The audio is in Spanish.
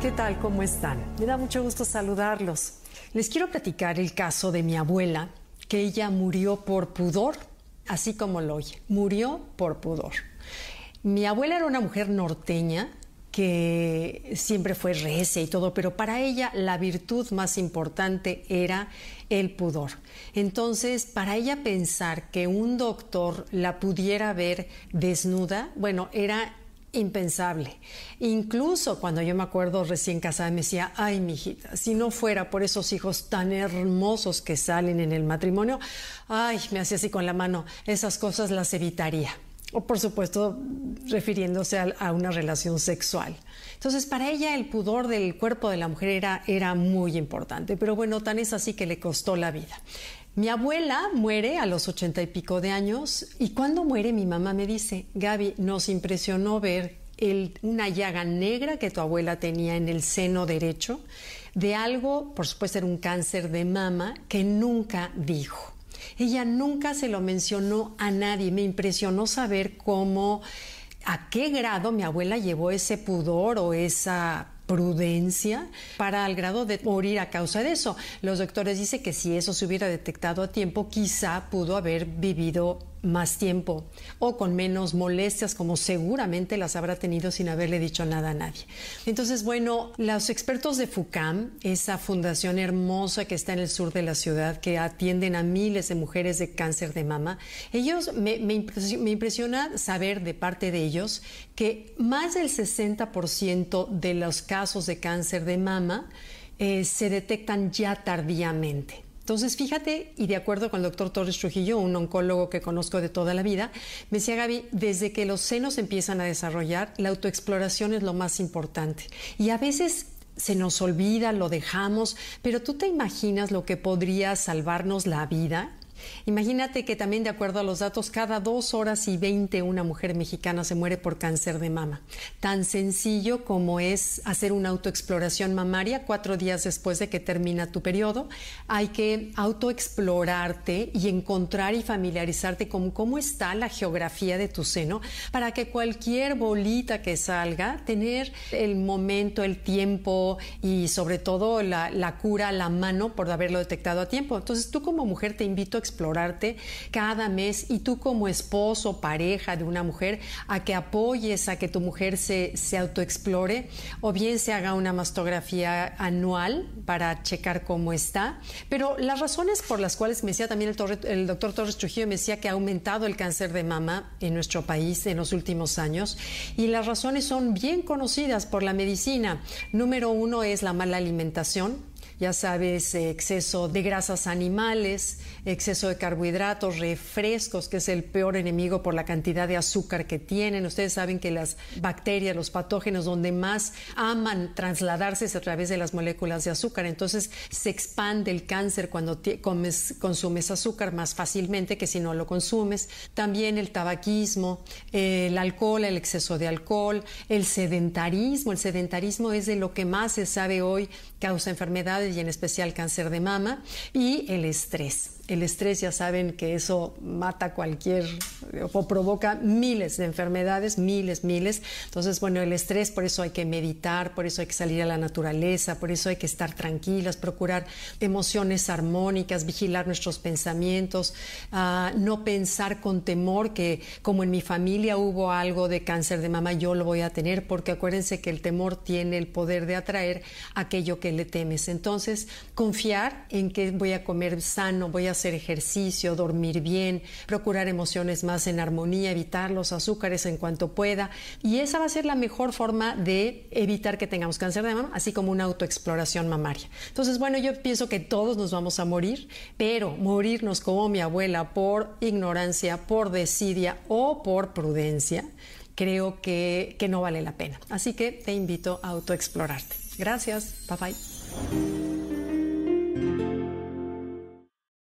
¿Qué tal? ¿Cómo están? Me da mucho gusto saludarlos. Les quiero platicar el caso de mi abuela, que ella murió por pudor, así como lo oye, murió por pudor. Mi abuela era una mujer norteña que siempre fue recia y todo, pero para ella la virtud más importante era el pudor. Entonces, para ella pensar que un doctor la pudiera ver desnuda, bueno, era impensable. Incluso cuando yo me acuerdo recién casada, me decía, ay, mijita, si no fuera por esos hijos tan hermosos que salen en el matrimonio, ay, me hacía así con la mano, esas cosas las evitaría o por supuesto refiriéndose a, una relación sexual. Entonces, para ella el pudor del cuerpo de la mujer era, era muy importante, pero bueno, tan es así que le costó la vida. Mi abuela muere a los ochenta y pico de años y cuando muere mi mamá me dice, Gaby, nos impresionó ver una llaga negra que tu abuela tenía en el seno derecho de algo, por supuesto era un cáncer de mama, que nunca dijo. Ella nunca se lo mencionó a nadie. Me impresionó saber cómo, a qué grado mi abuela llevó ese pudor o esa prudencia para al grado de morir a causa de eso. Los doctores dicen que si eso se hubiera detectado a tiempo, quizá pudo haber vivido más tiempo o con menos molestias como seguramente las habrá tenido sin haberle dicho nada a nadie. Entonces, bueno, los expertos de FUCAM, esa fundación hermosa que está en el sur de la ciudad, que atienden a miles de mujeres de cáncer de mama, ellos me, me, impresiona saber de parte de ellos que más del 60% de los casos de cáncer de mama eh, se detectan ya tardíamente. Entonces, fíjate, y de acuerdo con el doctor Torres Trujillo, un oncólogo que conozco de toda la vida, me decía Gaby, desde que los senos empiezan a desarrollar, la autoexploración es lo más importante. Y a veces se nos olvida, lo dejamos, pero tú te imaginas lo que podría salvarnos la vida Imagínate que también de acuerdo a los datos, cada dos horas y veinte una mujer mexicana se muere por cáncer de mama. Tan sencillo como es hacer una autoexploración mamaria cuatro días después de que termina tu periodo. Hay que autoexplorarte y encontrar y familiarizarte con cómo está la geografía de tu seno para que cualquier bolita que salga, tener el momento, el tiempo y sobre todo la, la cura la mano por haberlo detectado a tiempo. Entonces tú como mujer te invito a explorarte cada mes y tú como esposo, pareja de una mujer, a que apoyes a que tu mujer se, se autoexplore o bien se haga una mastografía anual para checar cómo está. Pero las razones por las cuales me decía también el, el doctor Torres Trujillo, me decía que ha aumentado el cáncer de mama en nuestro país en los últimos años y las razones son bien conocidas por la medicina. Número uno es la mala alimentación ya sabes, exceso de grasas animales, exceso de carbohidratos, refrescos, que es el peor enemigo por la cantidad de azúcar que tienen. Ustedes saben que las bacterias, los patógenos, donde más aman trasladarse es a través de las moléculas de azúcar. Entonces se expande el cáncer cuando consumes azúcar más fácilmente que si no lo consumes. También el tabaquismo, el alcohol, el exceso de alcohol, el sedentarismo. El sedentarismo es de lo que más se sabe hoy causa enfermedades y en especial cáncer de mama, y el estrés. El estrés ya saben que eso mata cualquier o provoca miles de enfermedades, miles, miles. Entonces, bueno, el estrés, por eso hay que meditar, por eso hay que salir a la naturaleza, por eso hay que estar tranquilas, procurar emociones armónicas, vigilar nuestros pensamientos, uh, no pensar con temor que como en mi familia hubo algo de cáncer de mama, yo lo voy a tener, porque acuérdense que el temor tiene el poder de atraer aquello que le temes. Entonces, confiar en que voy a comer sano, voy a hacer ejercicio, dormir bien, procurar emociones más en armonía, evitar los azúcares en cuanto pueda. Y esa va a ser la mejor forma de evitar que tengamos cáncer de mama, así como una autoexploración mamaria. Entonces, bueno, yo pienso que todos nos vamos a morir, pero morirnos como mi abuela por ignorancia, por desidia o por prudencia, creo que, no vale la pena. Así que te invito a autoexplorarte. Gracias. Bye bye.